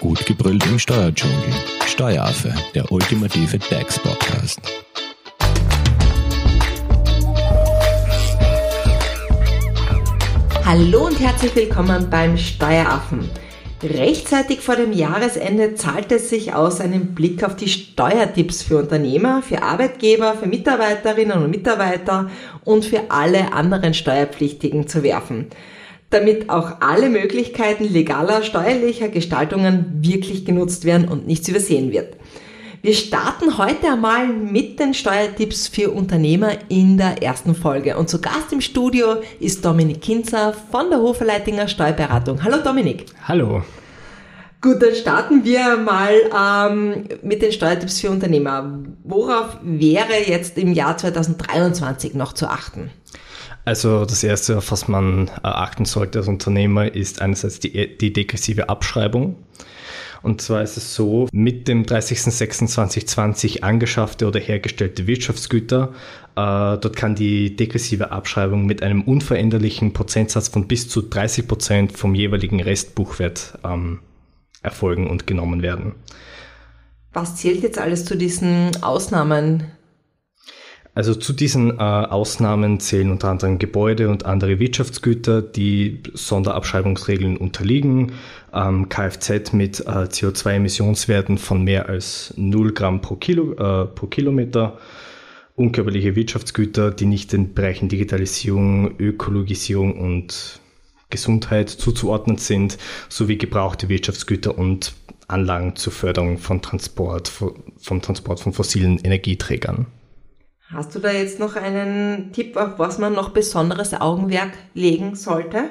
Gut gebrüllt im Steuerdschungel. Steueraffe, der ultimative DAX-Podcast. Hallo und herzlich willkommen beim Steueraffen. Rechtzeitig vor dem Jahresende zahlt es sich aus, einen Blick auf die Steuertipps für Unternehmer, für Arbeitgeber, für Mitarbeiterinnen und Mitarbeiter und für alle anderen Steuerpflichtigen zu werfen damit auch alle Möglichkeiten legaler steuerlicher Gestaltungen wirklich genutzt werden und nichts übersehen wird. Wir starten heute einmal mit den Steuertipps für Unternehmer in der ersten Folge. Und zu Gast im Studio ist Dominik Kinzer von der Hoferleitinger Steuerberatung. Hallo Dominik. Hallo. Gut, dann starten wir mal ähm, mit den Steuertipps für Unternehmer. Worauf wäre jetzt im Jahr 2023 noch zu achten? Also das Erste, auf was man achten sollte als Unternehmer, ist einerseits die, die degressive Abschreibung. Und zwar ist es so, mit dem 30.06.2020 angeschaffte oder hergestellte Wirtschaftsgüter, äh, dort kann die degressive Abschreibung mit einem unveränderlichen Prozentsatz von bis zu 30 Prozent vom jeweiligen Restbuchwert ähm, erfolgen und genommen werden. Was zählt jetzt alles zu diesen Ausnahmen? Also zu diesen äh, Ausnahmen zählen unter anderem Gebäude und andere Wirtschaftsgüter, die Sonderabschreibungsregeln unterliegen, ähm, Kfz mit äh, CO2-Emissionswerten von mehr als 0 Gramm pro, Kilo, äh, pro Kilometer, unkörperliche Wirtschaftsgüter, die nicht den Bereichen Digitalisierung, Ökologisierung und Gesundheit zuzuordnen sind, sowie gebrauchte Wirtschaftsgüter und Anlagen zur Förderung von Transport, vom Transport von fossilen Energieträgern. Hast du da jetzt noch einen Tipp, auf was man noch besonderes Augenmerk legen sollte?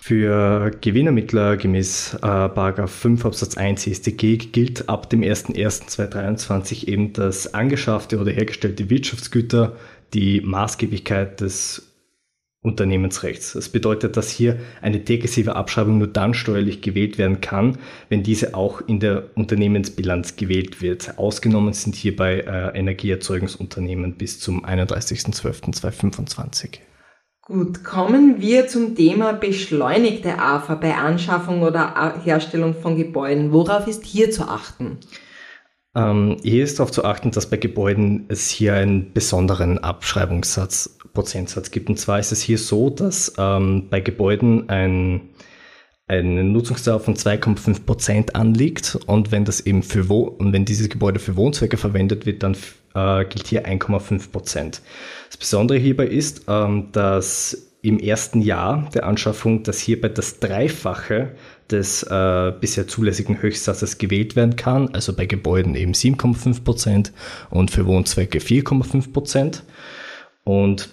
Für Gewinnermittler gemäß äh, 5 Absatz 1 StG gilt ab dem 01.01.2023 eben, dass angeschaffte oder hergestellte Wirtschaftsgüter die Maßgeblichkeit des Unternehmensrechts. Das bedeutet, dass hier eine degressive Abschreibung nur dann steuerlich gewählt werden kann, wenn diese auch in der Unternehmensbilanz gewählt wird. Ausgenommen sind hierbei äh, Energieerzeugungsunternehmen bis zum 31.12.2025. Gut, kommen wir zum Thema beschleunigte AFA bei Anschaffung oder Herstellung von Gebäuden. Worauf ist hier zu achten? Ähm, hier ist darauf zu achten, dass bei Gebäuden es hier einen besonderen Abschreibungssatz Prozentsatz gibt. Und zwar ist es hier so, dass ähm, bei Gebäuden ein, eine Nutzungsdauer von 2,5 Prozent anliegt und wenn das eben für Wo und wenn dieses Gebäude für Wohnzwecke verwendet wird, dann äh, gilt hier 1,5 Prozent. Das Besondere hierbei ist, ähm, dass im ersten Jahr der Anschaffung, dass hierbei das Dreifache des äh, bisher zulässigen Höchstsatzes gewählt werden kann, also bei Gebäuden eben 7,5 Prozent und für Wohnzwecke 4,5 Prozent. Und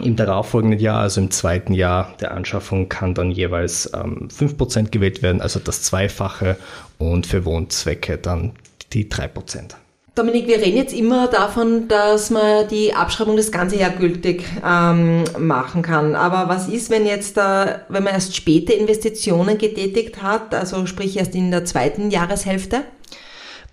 im darauffolgenden Jahr, also im zweiten Jahr der Anschaffung, kann dann jeweils ähm, 5% gewählt werden, also das Zweifache und für Wohnzwecke dann die 3%. Dominik, wir reden jetzt immer davon, dass man die Abschreibung das ganze Jahr gültig ähm, machen kann. Aber was ist, wenn jetzt, äh, wenn man erst späte Investitionen getätigt hat, also sprich erst in der zweiten Jahreshälfte?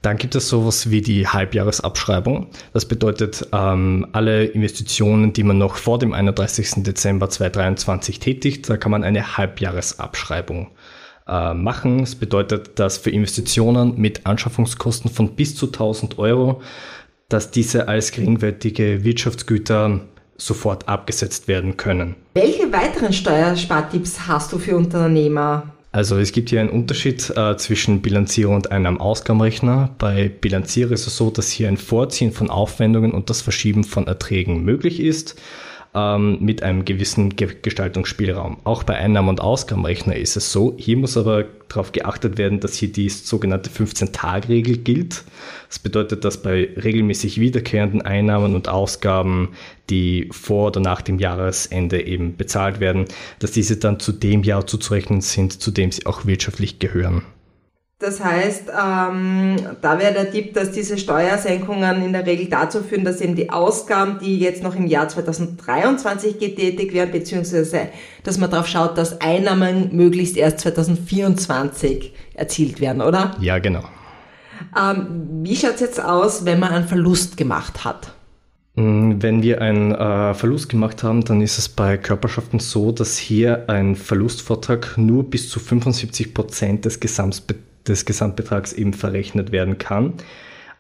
Dann gibt es sowas wie die Halbjahresabschreibung. Das bedeutet, ähm, alle Investitionen, die man noch vor dem 31. Dezember 2023 tätigt, da kann man eine Halbjahresabschreibung äh, machen. Das bedeutet, dass für Investitionen mit Anschaffungskosten von bis zu 1000 Euro, dass diese als geringwertige Wirtschaftsgüter sofort abgesetzt werden können. Welche weiteren Steuerspartipps hast du für Unternehmer? Also es gibt hier einen Unterschied äh, zwischen Bilanzierer und einem Ausgabenrechner. Bei Bilanzierer ist es so, dass hier ein Vorziehen von Aufwendungen und das Verschieben von Erträgen möglich ist ähm, mit einem gewissen Gestaltungsspielraum. Auch bei Einnahmen- und Ausgabenrechner ist es so. Hier muss aber darauf geachtet werden, dass hier die sogenannte 15-Tag-Regel gilt. Das bedeutet, dass bei regelmäßig wiederkehrenden Einnahmen und Ausgaben, die vor oder nach dem Jahresende eben bezahlt werden, dass diese dann zu dem Jahr zuzurechnen sind, zu dem sie auch wirtschaftlich gehören. Das heißt, ähm, da wäre der Tipp, dass diese Steuersenkungen in der Regel dazu führen, dass eben die Ausgaben, die jetzt noch im Jahr 2023 getätigt werden, beziehungsweise dass man darauf schaut, dass Einnahmen möglichst erst 2024 erzielt werden, oder? Ja, genau. Ähm, wie schaut es jetzt aus, wenn man einen Verlust gemacht hat? Mm, wenn wir einen äh, Verlust gemacht haben, dann ist es bei Körperschaften so, dass hier ein Verlustvortrag nur bis zu 75 Prozent des Gesamtbetrags des Gesamtbetrags eben verrechnet werden kann.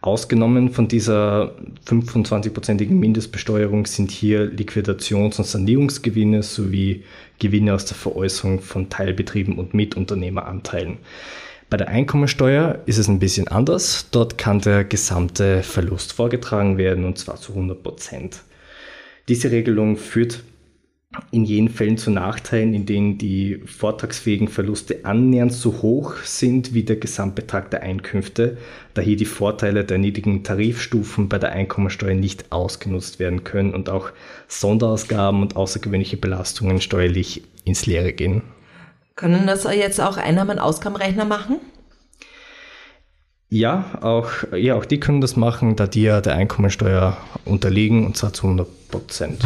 Ausgenommen von dieser 25-prozentigen Mindestbesteuerung sind hier Liquidations- und Sanierungsgewinne sowie Gewinne aus der Veräußerung von Teilbetrieben und Mitunternehmeranteilen. Bei der Einkommensteuer ist es ein bisschen anders. Dort kann der gesamte Verlust vorgetragen werden und zwar zu 100 Prozent. Diese Regelung führt in jenen Fällen zu Nachteilen, in denen die vortragsfähigen Verluste annähernd so hoch sind wie der Gesamtbetrag der Einkünfte, da hier die Vorteile der niedrigen Tarifstufen bei der Einkommensteuer nicht ausgenutzt werden können und auch Sonderausgaben und außergewöhnliche Belastungen steuerlich ins Leere gehen. Können das jetzt auch Einnahmen-Ausgabenrechner machen? Ja, auch, ja, auch die können das machen, da die ja der Einkommensteuer unterliegen und zwar zu 100 Prozent.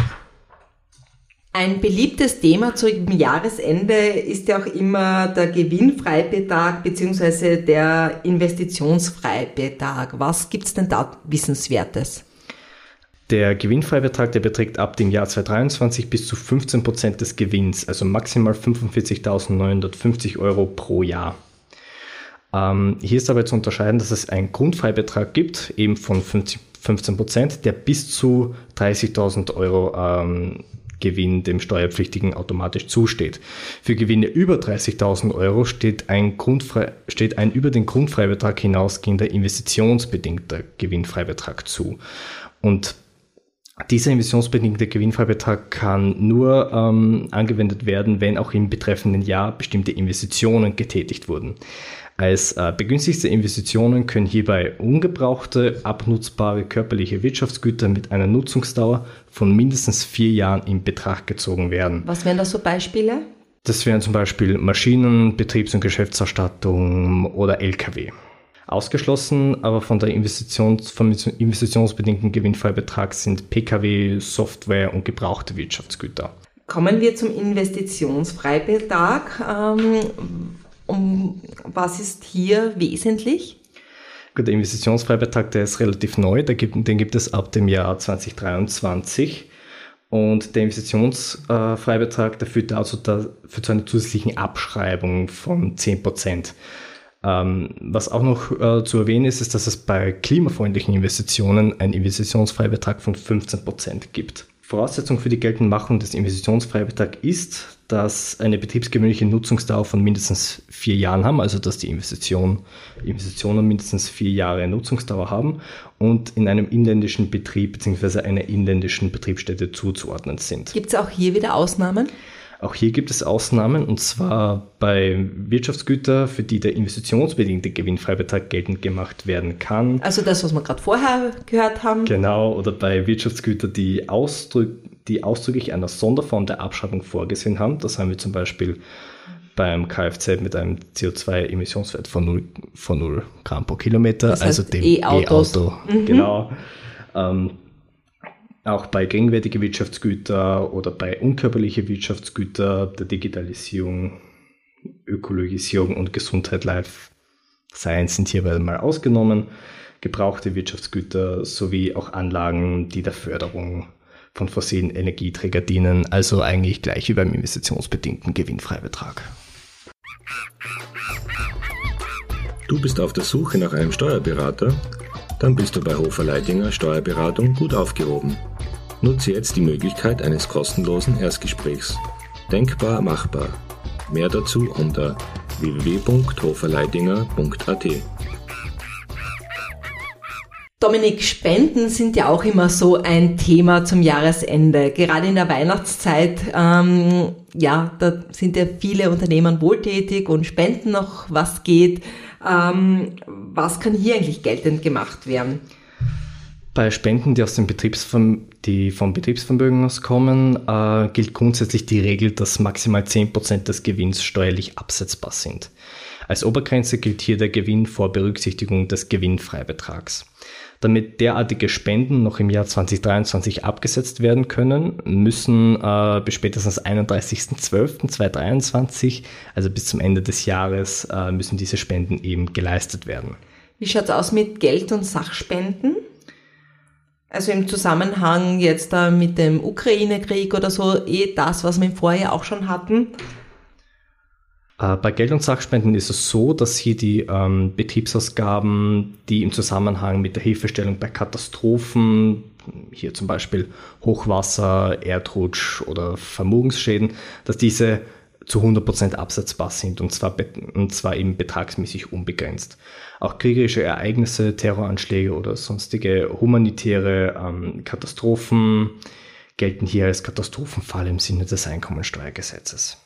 Ein beliebtes Thema zum Jahresende ist ja auch immer der Gewinnfreibetrag bzw. der Investitionsfreibetrag. Was gibt es denn da Wissenswertes? Der Gewinnfreibetrag, der beträgt ab dem Jahr 2023 bis zu 15 Prozent des Gewinns, also maximal 45.950 Euro pro Jahr. Ähm, hier ist dabei zu unterscheiden, dass es einen Grundfreibetrag gibt, eben von 50, 15 Prozent, der bis zu 30.000 Euro ähm, Gewinn dem Steuerpflichtigen automatisch zusteht. Für Gewinne über 30.000 Euro steht ein, steht ein über den Grundfreibetrag hinausgehender investitionsbedingter Gewinnfreibetrag zu. Und dieser emissionsbedingte Gewinnfreibetrag kann nur ähm, angewendet werden, wenn auch im betreffenden Jahr bestimmte Investitionen getätigt wurden. Als äh, begünstigte Investitionen können hierbei ungebrauchte, abnutzbare körperliche Wirtschaftsgüter mit einer Nutzungsdauer von mindestens vier Jahren in Betracht gezogen werden. Was wären da so Beispiele? Das wären zum Beispiel Maschinen, Betriebs- und Geschäftsausstattung oder Lkw. Ausgeschlossen aber von der Investitions, vom investitionsbedingten Gewinnfreibetrag sind Pkw, Software und gebrauchte Wirtschaftsgüter. Kommen wir zum Investitionsfreibetrag. Ähm, um was ist hier wesentlich? Der Investitionsfreibetrag, der ist relativ neu, den gibt es ab dem Jahr 2023. Und der Investitionsfreibetrag, der führt dazu, da, führt zu einer zusätzlichen Abschreibung von 10%. Ähm, was auch noch äh, zu erwähnen ist, ist, dass es bei klimafreundlichen Investitionen einen Investitionsfreibetrag von 15% gibt. Voraussetzung für die Geltendmachung des Investitionsfreibetrags ist, dass eine betriebsgewöhnliche Nutzungsdauer von mindestens vier Jahren haben, also dass die Investition, Investitionen mindestens vier Jahre Nutzungsdauer haben und in einem inländischen Betrieb bzw. einer inländischen Betriebsstätte zuzuordnen sind. Gibt es auch hier wieder Ausnahmen? Auch hier gibt es Ausnahmen und zwar bei Wirtschaftsgütern, für die der investitionsbedingte Gewinnfreibetrag geltend gemacht werden kann. Also das, was wir gerade vorher gehört haben. Genau, oder bei Wirtschaftsgütern, die, ausdrück, die ausdrücklich einer Sonderform der Abschreibung vorgesehen haben. Das haben wir zum Beispiel beim Kfz mit einem CO2-Emissionswert von 0, von 0 Gramm pro Kilometer, das heißt also dem E-Auto. E mhm. Genau. Ähm, auch bei gegenwärtigen Wirtschaftsgütern oder bei unkörperlichen Wirtschaftsgütern der Digitalisierung, Ökologisierung und Gesundheit, Life Science sind hierbei mal ausgenommen. Gebrauchte Wirtschaftsgüter sowie auch Anlagen, die der Förderung von fossilen Energieträgern dienen, also eigentlich gleich wie beim investitionsbedingten Gewinnfreibetrag. Du bist auf der Suche nach einem Steuerberater? Dann bist du bei Hofer Leidinger Steuerberatung gut aufgehoben. Nutze jetzt die Möglichkeit eines kostenlosen Erstgesprächs. Denkbar machbar. Mehr dazu unter www.hoferleidinger.at. Dominik, Spenden sind ja auch immer so ein Thema zum Jahresende. Gerade in der Weihnachtszeit, ähm, ja, da sind ja viele Unternehmen wohltätig und spenden noch, was geht. Ähm, was kann hier eigentlich geltend gemacht werden? Bei Spenden, die, aus dem Betriebsverm die vom Betriebsvermögen aus kommen, äh, gilt grundsätzlich die Regel, dass maximal 10% des Gewinns steuerlich absetzbar sind. Als Obergrenze gilt hier der Gewinn vor Berücksichtigung des Gewinnfreibetrags. Damit derartige Spenden noch im Jahr 2023 abgesetzt werden können, müssen äh, bis spätestens 31.12.2023, also bis zum Ende des Jahres, äh, müssen diese Spenden eben geleistet werden. Wie schaut es aus mit Geld- und Sachspenden? Also im Zusammenhang jetzt da mit dem Ukraine-Krieg oder so, eh das, was wir Vorjahr auch schon hatten? Äh, bei Geld- und Sachspenden ist es so, dass hier die ähm, Betriebsausgaben, die im Zusammenhang mit der Hilfestellung bei Katastrophen, hier zum Beispiel Hochwasser, Erdrutsch oder Vermögensschäden, dass diese zu 100% absetzbar sind und zwar, und zwar eben betragsmäßig unbegrenzt. Auch kriegerische Ereignisse, Terroranschläge oder sonstige humanitäre ähm, Katastrophen gelten hier als Katastrophenfall im Sinne des Einkommensteuergesetzes.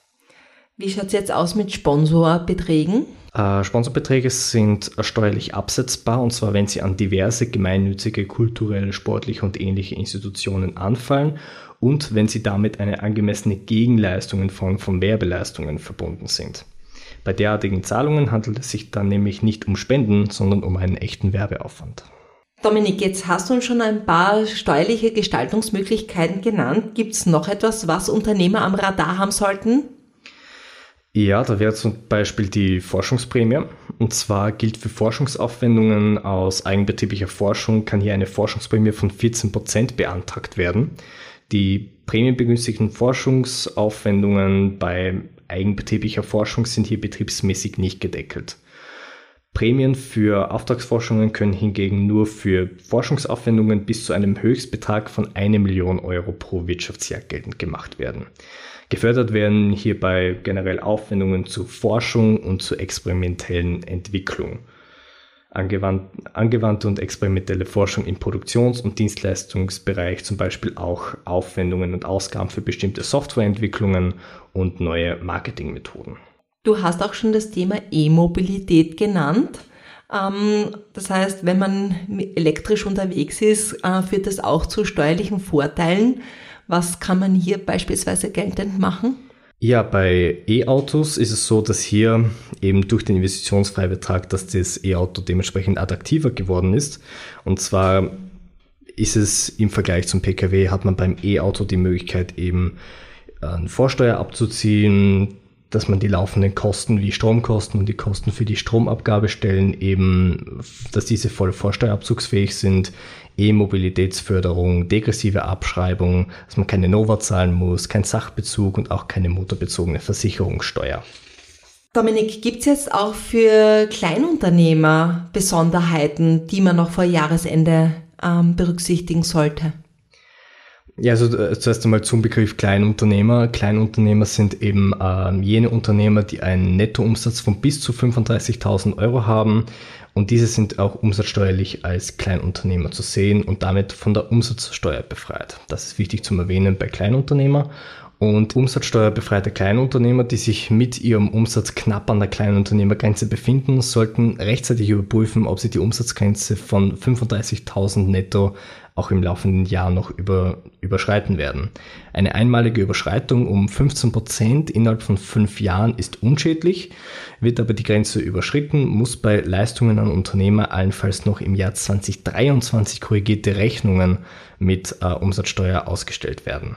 Wie schaut es jetzt aus mit Sponsorbeträgen? Äh, Sponsorbeträge sind steuerlich absetzbar und zwar, wenn sie an diverse gemeinnützige, kulturelle, sportliche und ähnliche Institutionen anfallen und wenn sie damit eine angemessene Gegenleistung in Form von Werbeleistungen verbunden sind. Bei derartigen Zahlungen handelt es sich dann nämlich nicht um Spenden, sondern um einen echten Werbeaufwand. Dominik, jetzt hast du uns schon ein paar steuerliche Gestaltungsmöglichkeiten genannt. Gibt es noch etwas, was Unternehmer am Radar haben sollten? Ja, da wäre zum Beispiel die Forschungsprämie. Und zwar gilt für Forschungsaufwendungen aus eigenbetrieblicher Forschung, kann hier eine Forschungsprämie von 14% beantragt werden. Die prämienbegünstigten Forschungsaufwendungen bei eigenbetrieblicher Forschung sind hier betriebsmäßig nicht gedeckelt. Prämien für Auftragsforschungen können hingegen nur für Forschungsaufwendungen bis zu einem Höchstbetrag von 1 Million Euro pro Wirtschaftsjahr geltend gemacht werden. Gefördert werden hierbei generell Aufwendungen zu Forschung und zu experimentellen Entwicklung. Angewandt, angewandte und experimentelle Forschung im Produktions- und Dienstleistungsbereich, zum Beispiel auch Aufwendungen und Ausgaben für bestimmte Softwareentwicklungen und neue Marketingmethoden. Du hast auch schon das Thema E-Mobilität genannt. Ähm, das heißt, wenn man elektrisch unterwegs ist, äh, führt das auch zu steuerlichen Vorteilen. Was kann man hier beispielsweise geltend machen? Ja, bei E-Autos ist es so, dass hier eben durch den Investitionsfreibetrag, dass das E-Auto dementsprechend attraktiver geworden ist. Und zwar ist es im Vergleich zum Pkw, hat man beim E-Auto die Möglichkeit eben eine Vorsteuer abzuziehen, dass man die laufenden Kosten wie Stromkosten und die Kosten für die Stromabgabestellen eben, dass diese voll vorsteuerabzugsfähig sind, E-Mobilitätsförderung, degressive Abschreibung, dass man keine Nova zahlen muss, kein Sachbezug und auch keine motorbezogene Versicherungssteuer. Dominik, gibt es jetzt auch für Kleinunternehmer Besonderheiten, die man noch vor Jahresende ähm, berücksichtigen sollte? Ja, also äh, zuerst einmal zum Begriff Kleinunternehmer. Kleinunternehmer sind eben ähm, jene Unternehmer, die einen Nettoumsatz von bis zu 35.000 Euro haben und diese sind auch umsatzsteuerlich als Kleinunternehmer zu sehen und damit von der Umsatzsteuer befreit. Das ist wichtig zum Erwähnen bei Kleinunternehmer. Und umsatzsteuerbefreite Kleinunternehmer, die sich mit ihrem Umsatz knapp an der Kleinunternehmergrenze befinden, sollten rechtzeitig überprüfen, ob sie die Umsatzgrenze von 35.000 netto auch im laufenden Jahr noch über, überschreiten werden. Eine einmalige Überschreitung um 15 Prozent innerhalb von fünf Jahren ist unschädlich, wird aber die Grenze überschritten, muss bei Leistungen an Unternehmer allenfalls noch im Jahr 2023 korrigierte Rechnungen mit äh, Umsatzsteuer ausgestellt werden.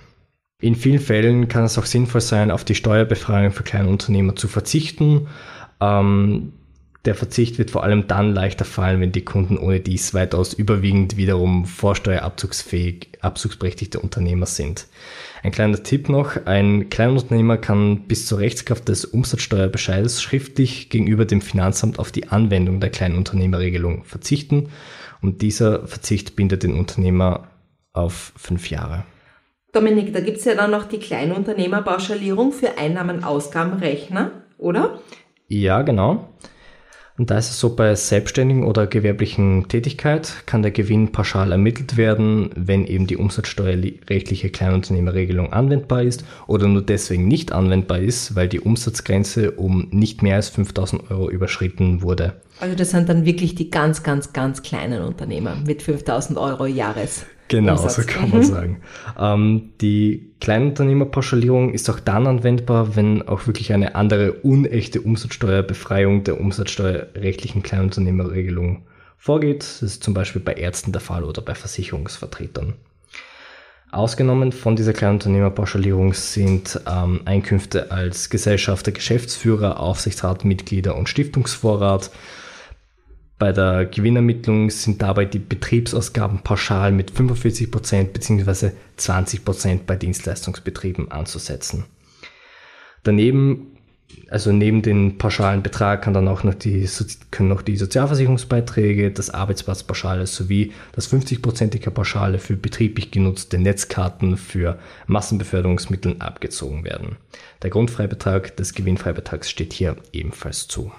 In vielen Fällen kann es auch sinnvoll sein, auf die Steuerbefreiung für kleine Unternehmer zu verzichten. Ähm, der Verzicht wird vor allem dann leichter fallen, wenn die Kunden ohne dies weitaus überwiegend wiederum vorsteuerabzugsfähig, abzugsberechtigte Unternehmer sind. Ein kleiner Tipp noch, ein Kleinunternehmer kann bis zur Rechtskraft des Umsatzsteuerbescheides schriftlich gegenüber dem Finanzamt auf die Anwendung der Kleinunternehmerregelung verzichten und dieser Verzicht bindet den Unternehmer auf fünf Jahre. Dominik, da gibt es ja dann noch die Kleinunternehmerpauschalierung für Einnahmen-Ausgabenrechner, oder? Ja, genau. Und da ist es so, bei selbstständigen oder gewerblichen Tätigkeit kann der Gewinn pauschal ermittelt werden, wenn eben die umsatzsteuerrechtliche Kleinunternehmerregelung anwendbar ist oder nur deswegen nicht anwendbar ist, weil die Umsatzgrenze um nicht mehr als 5000 Euro überschritten wurde. Also das sind dann wirklich die ganz, ganz, ganz kleinen Unternehmer mit 5000 Euro Jahres. Genau, Umsatz. so kann man mhm. sagen. Ähm, die Kleinunternehmerpauschalierung ist auch dann anwendbar, wenn auch wirklich eine andere unechte Umsatzsteuerbefreiung der umsatzsteuerrechtlichen Kleinunternehmerregelung vorgeht. Das ist zum Beispiel bei Ärzten der Fall oder bei Versicherungsvertretern. Ausgenommen von dieser Kleinunternehmerpauschalierung sind ähm, Einkünfte als Gesellschafter, Geschäftsführer, Aufsichtsrat, Mitglieder und Stiftungsvorrat bei der Gewinnermittlung sind dabei die Betriebsausgaben pauschal mit 45% bzw. 20% bei Dienstleistungsbetrieben anzusetzen. Daneben also neben dem pauschalen Betrag kann dann auch noch die, können noch die Sozialversicherungsbeiträge, das Arbeitsplatzpauschale sowie das 50-prozentige Pauschale für betrieblich genutzte Netzkarten für Massenbeförderungsmittel abgezogen werden. Der Grundfreibetrag des Gewinnfreibetrags steht hier ebenfalls zu.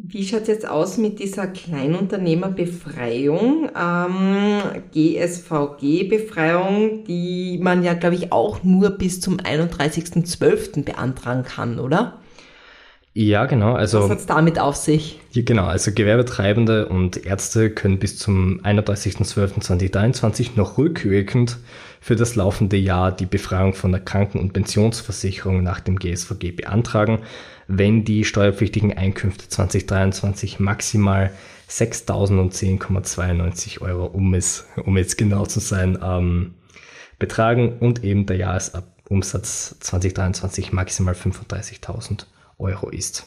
Wie schaut es jetzt aus mit dieser Kleinunternehmerbefreiung, ähm, GSVG-Befreiung, die man ja, glaube ich, auch nur bis zum 31.12. beantragen kann, oder? Ja, genau. Also, Was hat es damit auf sich? Ja, genau, also Gewerbetreibende und Ärzte können bis zum 31.12.2023 noch rückwirkend für das laufende Jahr die Befreiung von der Kranken- und Pensionsversicherung nach dem GSVG beantragen, wenn die steuerpflichtigen Einkünfte 2023 maximal 6.010,92 Euro, um es, um jetzt genau zu sein, ähm, betragen und eben der Jahresumsatz 2023 maximal 35.000 Euro ist.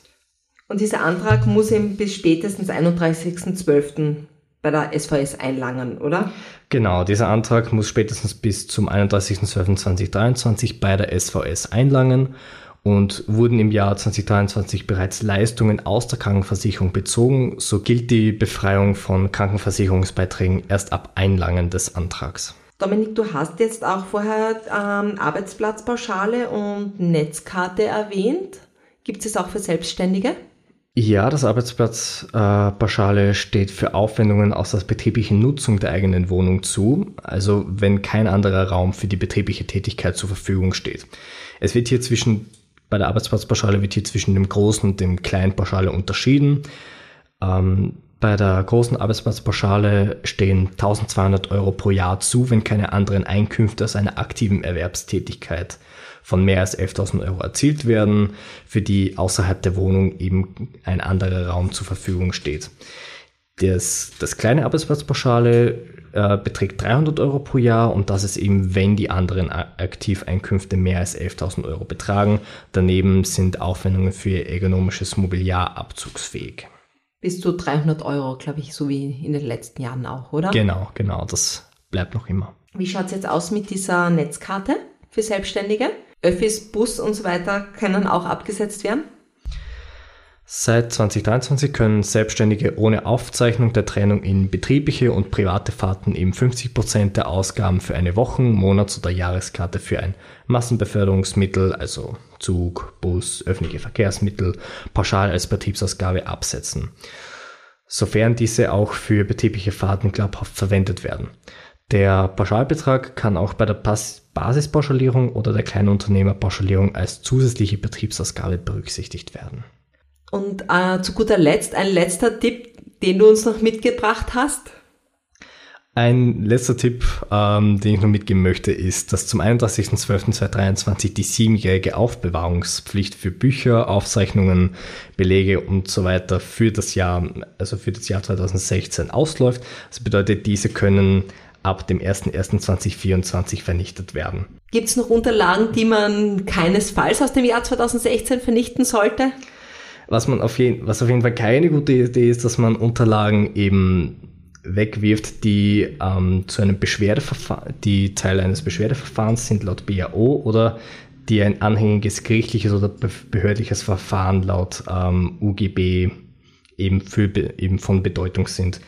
Und dieser Antrag muss eben bis spätestens 31.12. bei der SVS einlangen, oder? Genau, dieser Antrag muss spätestens bis zum 31.12.2023 bei der SVS einlangen und wurden im Jahr 2023 bereits Leistungen aus der Krankenversicherung bezogen, so gilt die Befreiung von Krankenversicherungsbeiträgen erst ab Einlangen des Antrags. Dominik, du hast jetzt auch vorher ähm, Arbeitsplatzpauschale und Netzkarte erwähnt. Gibt es auch für Selbstständige? Ja, das Arbeitsplatzpauschale äh, steht für Aufwendungen aus der betrieblichen Nutzung der eigenen Wohnung zu, also wenn kein anderer Raum für die betriebliche Tätigkeit zur Verfügung steht. Es wird hier zwischen, bei der Arbeitsplatzpauschale wird hier zwischen dem großen und dem kleinen Pauschale unterschieden. Ähm, bei der großen Arbeitsplatzpauschale stehen 1200 Euro pro Jahr zu, wenn keine anderen Einkünfte aus einer aktiven Erwerbstätigkeit von mehr als 11.000 Euro erzielt werden, für die außerhalb der Wohnung eben ein anderer Raum zur Verfügung steht. Das, das kleine Arbeitsplatzpauschale äh, beträgt 300 Euro pro Jahr und das ist eben, wenn die anderen Aktiveinkünfte mehr als 11.000 Euro betragen. Daneben sind Aufwendungen für ergonomisches Mobiliar abzugsfähig. Bis zu 300 Euro, glaube ich, so wie in den letzten Jahren auch, oder? Genau, genau, das bleibt noch immer. Wie schaut es jetzt aus mit dieser Netzkarte für Selbstständige? Öffis, Bus und so weiter können auch abgesetzt werden? Seit 2023 können Selbstständige ohne Aufzeichnung der Trennung in betriebliche und private Fahrten eben 50% der Ausgaben für eine Wochen-, Monats- oder Jahreskarte für ein Massenbeförderungsmittel, also Zug, Bus, öffentliche Verkehrsmittel, pauschal als Betriebsausgabe absetzen, sofern diese auch für betriebliche Fahrten glaubhaft verwendet werden. Der Pauschalbetrag kann auch bei der Basispauschalierung oder der Kleinunternehmerpauschalierung als zusätzliche Betriebsausgabe berücksichtigt werden. Und äh, zu guter Letzt ein letzter Tipp, den du uns noch mitgebracht hast. Ein letzter Tipp, ähm, den ich noch mitgeben möchte, ist, dass zum 31.12.2023 die siebenjährige Aufbewahrungspflicht für Bücher, Aufzeichnungen, Belege und so weiter für das Jahr, also für das Jahr 2016 ausläuft. Das bedeutet, diese können ab dem 01.01.2024 vernichtet werden. Gibt es noch Unterlagen, die man keinesfalls aus dem Jahr 2016 vernichten sollte? Was, man auf jeden, was auf jeden Fall keine gute Idee ist, dass man Unterlagen eben wegwirft, die ähm, zu einem Beschwerdeverfahren, die Teil eines Beschwerdeverfahrens sind laut BAO oder die ein anhängiges gerichtliches oder behördliches Verfahren laut ähm, UGB eben, für, eben von Bedeutung sind.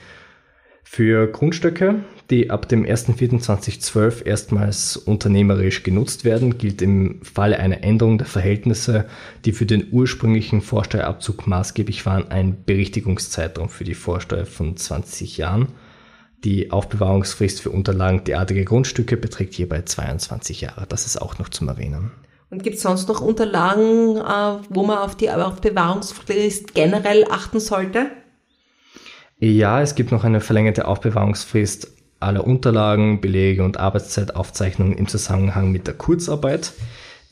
Für Grundstücke die ab dem 1.4.2012 erstmals unternehmerisch genutzt werden, gilt im Falle einer Änderung der Verhältnisse, die für den ursprünglichen Vorsteuerabzug maßgeblich waren, ein Berichtigungszeitraum für die Vorsteuer von 20 Jahren. Die Aufbewahrungsfrist für Unterlagen derartiger Grundstücke beträgt hierbei 22 Jahre. Das ist auch noch zum Erwähnen. Und gibt es sonst noch Unterlagen, äh, wo man auf die Aufbewahrungsfrist generell achten sollte? Ja, es gibt noch eine verlängerte Aufbewahrungsfrist aller Unterlagen, Belege und Arbeitszeitaufzeichnungen im Zusammenhang mit der Kurzarbeit.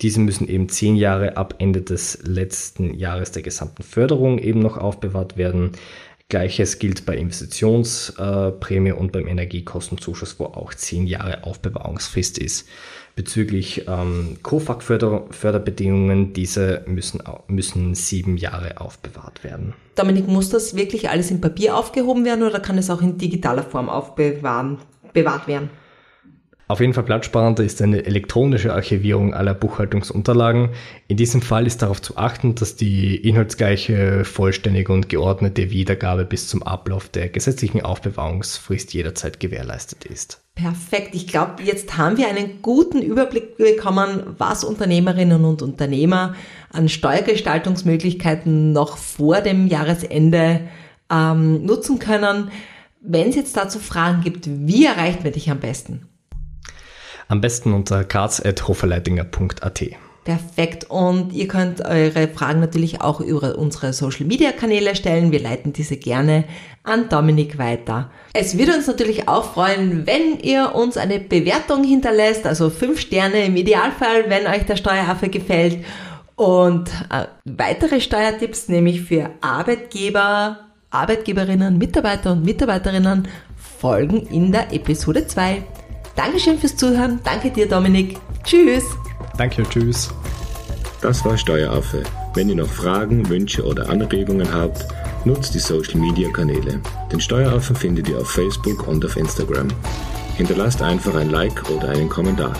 Diese müssen eben zehn Jahre ab Ende des letzten Jahres der gesamten Förderung eben noch aufbewahrt werden. Gleiches gilt bei Investitionsprämie und beim Energiekostenzuschuss, wo auch zehn Jahre Aufbewahrungsfrist ist. Bezüglich ähm, COFAG-Förderbedingungen, diese müssen, müssen sieben Jahre aufbewahrt werden. Dominik, muss das wirklich alles in Papier aufgehoben werden oder kann es auch in digitaler Form aufbewahrt werden? Auf jeden Fall platzsparender ist eine elektronische Archivierung aller Buchhaltungsunterlagen. In diesem Fall ist darauf zu achten, dass die inhaltsgleiche, vollständige und geordnete Wiedergabe bis zum Ablauf der gesetzlichen Aufbewahrungsfrist jederzeit gewährleistet ist. Perfekt. Ich glaube, jetzt haben wir einen guten Überblick bekommen, was Unternehmerinnen und Unternehmer an Steuergestaltungsmöglichkeiten noch vor dem Jahresende ähm, nutzen können. Wenn es jetzt dazu Fragen gibt, wie erreicht man dich am besten? Am besten unter cards.hoferleitinger.at. Perfekt. Und ihr könnt eure Fragen natürlich auch über unsere Social Media Kanäle stellen. Wir leiten diese gerne an Dominik weiter. Es würde uns natürlich auch freuen, wenn ihr uns eine Bewertung hinterlässt, also fünf Sterne im Idealfall, wenn euch der Steueraffe gefällt. Und äh, weitere Steuertipps, nämlich für Arbeitgeber, Arbeitgeberinnen, Mitarbeiter und Mitarbeiterinnen, folgen in der Episode 2. Dankeschön fürs Zuhören. Danke dir, Dominik. Tschüss. Danke, tschüss. Das war Steueraffe. Wenn ihr noch Fragen, Wünsche oder Anregungen habt, nutzt die Social Media Kanäle. Den Steueraffen findet ihr auf Facebook und auf Instagram. Hinterlasst einfach ein Like oder einen Kommentar.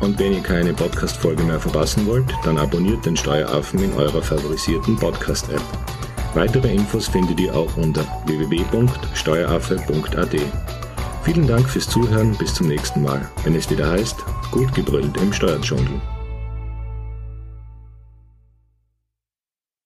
Und wenn ihr keine Podcast-Folge mehr verpassen wollt, dann abonniert den Steueraffen in eurer favorisierten Podcast-App. Weitere Infos findet ihr auch unter www.steueraffe.at. Vielen Dank fürs Zuhören, bis zum nächsten Mal, wenn es wieder heißt, gut gebrüllt im Steuerdschungel.